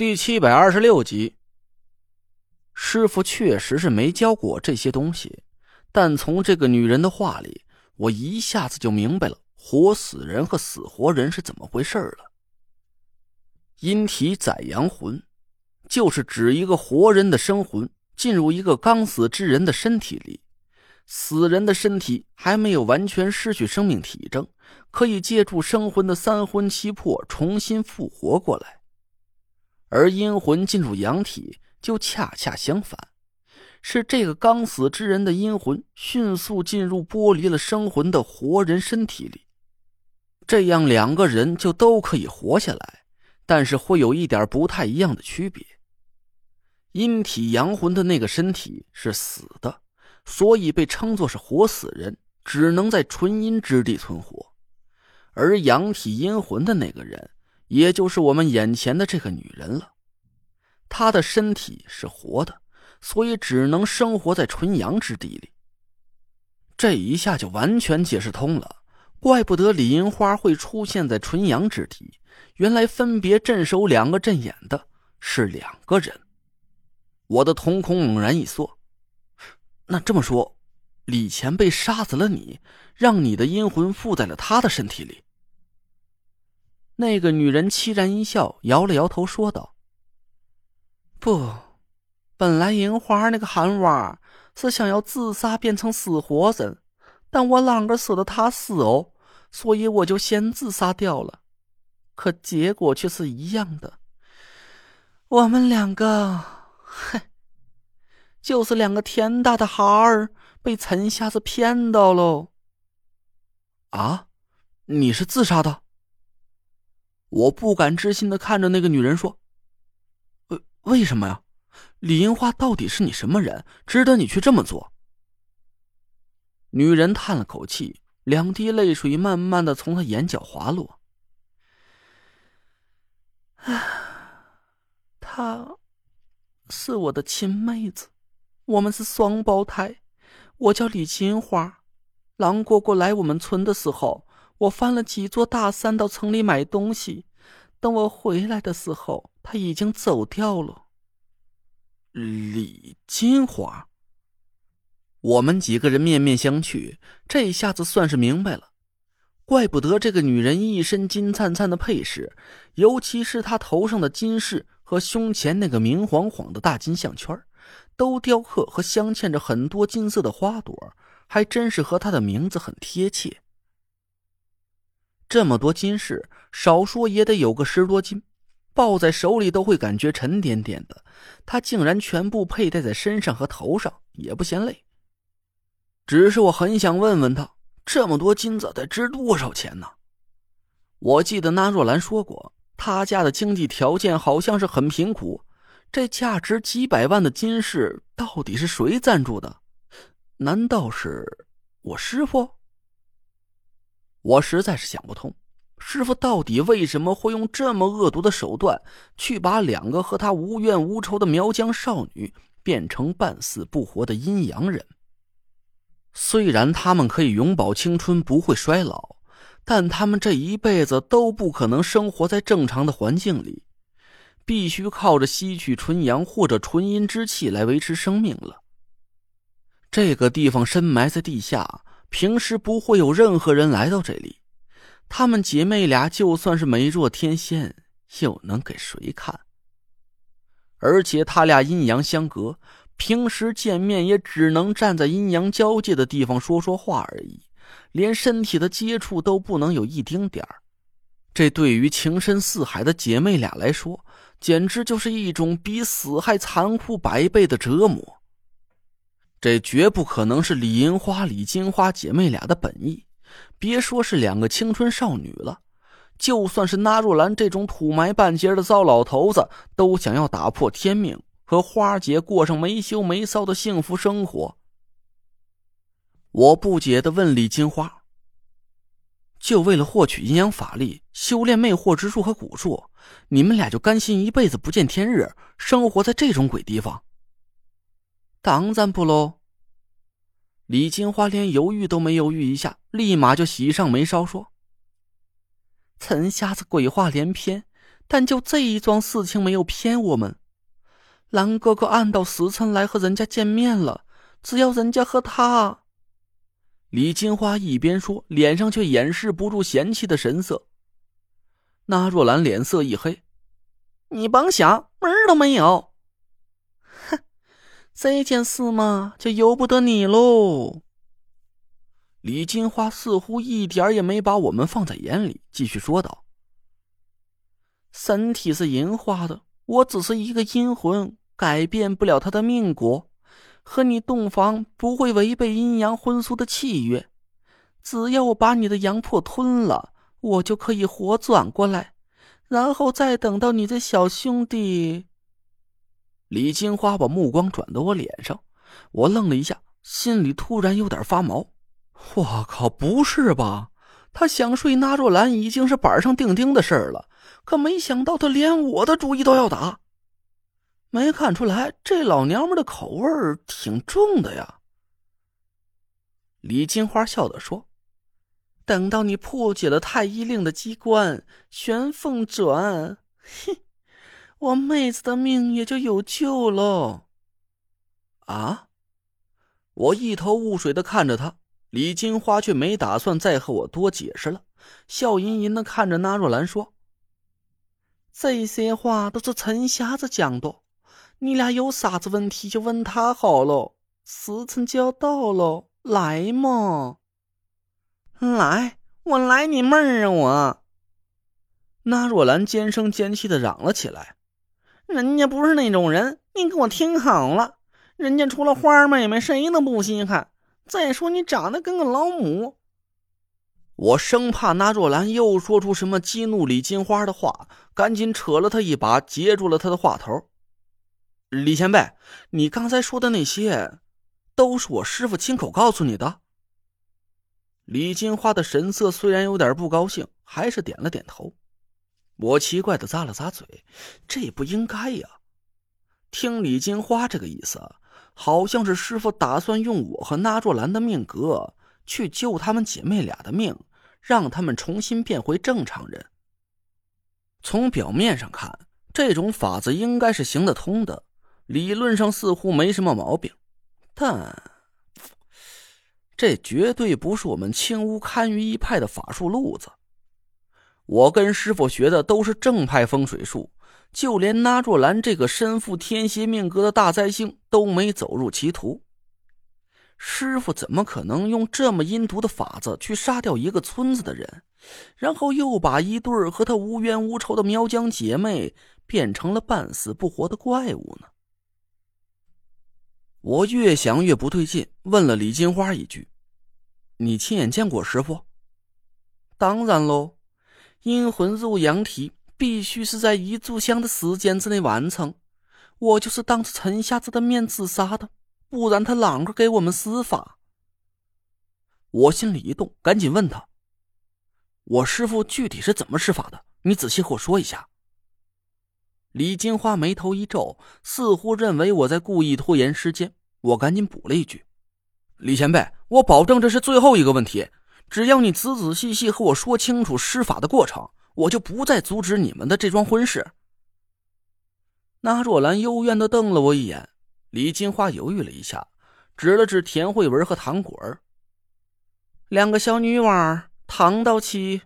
第七百二十六集，师傅确实是没教过我这些东西，但从这个女人的话里，我一下子就明白了活死人和死活人是怎么回事了。阴体载阳魂，就是指一个活人的生魂进入一个刚死之人的身体里，死人的身体还没有完全失去生命体征，可以借助生魂的三魂七魄重新复活过来。而阴魂进入阳体，就恰恰相反，是这个刚死之人的阴魂迅速进入剥离了生魂的活人身体里，这样两个人就都可以活下来，但是会有一点不太一样的区别：阴体阳魂的那个身体是死的，所以被称作是活死人，只能在纯阴之地存活；而阳体阴魂的那个人。也就是我们眼前的这个女人了，她的身体是活的，所以只能生活在纯阳之地里。这一下就完全解释通了，怪不得李银花会出现在纯阳之地，原来分别镇守两个阵眼的是两个人。我的瞳孔猛然一缩，那这么说，李前辈杀死了你，让你的阴魂附在了他的身体里。那个女人凄然一笑，摇了摇头，说道：“不，本来银花那个憨娃是想要自杀变成死活人，但我啷个舍得他死哦？所以我就先自杀掉了。可结果却是一样的。我们两个，嗨，就是两个天大的孩儿，被陈瞎子骗到喽。啊，你是自杀的？”我不敢置信的看着那个女人说：“为为什么呀？李银花到底是你什么人，值得你去这么做？”女人叹了口气，两滴泪水慢慢的从她眼角滑落。啊，她，是我的亲妹子，我们是双胞胎，我叫李金花，狼蝈蝈来我们村的时候。我翻了几座大山到城里买东西，等我回来的时候，他已经走掉了。李金花，我们几个人面面相觑，这下子算是明白了，怪不得这个女人一身金灿灿的配饰，尤其是她头上的金饰和胸前那个明晃晃的大金项圈，都雕刻和镶嵌着很多金色的花朵，还真是和她的名字很贴切。这么多金饰，少说也得有个十多斤，抱在手里都会感觉沉甸甸的。他竟然全部佩戴在身上和头上，也不嫌累。只是我很想问问他，这么多金子得值多少钱呢？我记得那若兰说过，他家的经济条件好像是很贫苦。这价值几百万的金饰，到底是谁赞助的？难道是我师傅？我实在是想不通，师傅到底为什么会用这么恶毒的手段去把两个和他无怨无仇的苗疆少女变成半死不活的阴阳人？虽然他们可以永葆青春，不会衰老，但他们这一辈子都不可能生活在正常的环境里，必须靠着吸取纯阳或者纯阴之气来维持生命了。这个地方深埋在地下。平时不会有任何人来到这里，她们姐妹俩就算是美若天仙，又能给谁看？而且他俩阴阳相隔，平时见面也只能站在阴阳交界的地方说说话而已，连身体的接触都不能有一丁点儿。这对于情深似海的姐妹俩来说，简直就是一种比死还残酷百倍的折磨。这绝不可能是李银花、李金花姐妹俩的本意。别说是两个青春少女了，就算是那若兰这种土埋半截的糟老头子，都想要打破天命，和花姐过上没羞没臊的幸福生活。我不解的问李金花：“就为了获取阴阳法力，修炼魅惑之术和蛊术，你们俩就甘心一辈子不见天日，生活在这种鬼地方？”当然不喽！李金花连犹豫都没犹豫一下，立马就喜上眉梢说：“陈瞎子鬼话连篇，但就这一桩事情没有骗我们。蓝哥哥按到时辰来和人家见面了，只要人家和他。李金花一边说，脸上却掩饰不住嫌弃的神色。那若兰脸色一黑：“你甭想，门儿都没有。”哼，这件事嘛，就由不得你喽。李金花似乎一点也没把我们放在眼里，继续说道：“身体是银花的，我只是一个阴魂，改变不了他的命果。”和你洞房不会违背阴阳婚俗的契约，只要我把你的阳魄吞了，我就可以活转过来，然后再等到你这小兄弟。李金花把目光转到我脸上，我愣了一下，心里突然有点发毛。我靠，不是吧？他想睡纳若兰已经是板上钉钉的事儿了，可没想到他连我的主意都要打。没看出来，这老娘们的口味挺重的呀。李金花笑着说：“等到你破解了太医令的机关，玄凤转，嘿，我妹子的命也就有救喽。”啊！我一头雾水的看着他，李金花却没打算再和我多解释了，笑吟吟的看着那若兰说：“这些话都是陈瞎子讲的。”你俩有啥子问题就问他好了，时辰就要到了，来嘛！来，我来你妹儿啊！我。那若兰尖声尖气的嚷了起来：“人家不是那种人，你给我听好了，人家除了花妹妹谁都不稀罕。再说你长得跟个老母。”我生怕那若兰又说出什么激怒李金花的话，赶紧扯了她一把，截住了她的话头。李前辈，你刚才说的那些，都是我师傅亲口告诉你的。李金花的神色虽然有点不高兴，还是点了点头。我奇怪的咂了咂嘴，这也不应该呀。听李金花这个意思，好像是师傅打算用我和那若兰的命格去救他们姐妹俩的命，让他们重新变回正常人。从表面上看，这种法子应该是行得通的。理论上似乎没什么毛病，但这绝对不是我们青乌堪舆一派的法术路子。我跟师傅学的都是正派风水术，就连那若兰这个身负天蝎命格的大灾星都没走入歧途。师傅怎么可能用这么阴毒的法子去杀掉一个村子的人，然后又把一对和他无冤无仇的苗疆姐妹变成了半死不活的怪物呢？我越想越不对劲，问了李金花一句：“你亲眼见过师傅？”“当然喽，阴魂入阳体必须是在一炷香的时间之内完成。我就是当着陈瞎子的面自杀的，不然他啷个给我们施法？”我心里一动，赶紧问他：“我师傅具体是怎么施法的？你仔细和我说一下。”李金花眉头一皱，似乎认为我在故意拖延时间。我赶紧补了一句：“李前辈，我保证这是最后一个问题。只要你仔仔细细和我说清楚施法的过程，我就不再阻止你们的这桩婚事。”那若兰幽怨的瞪了我一眼。李金花犹豫了一下，指了指田慧文和唐果儿：“两个小女娃，躺到起。”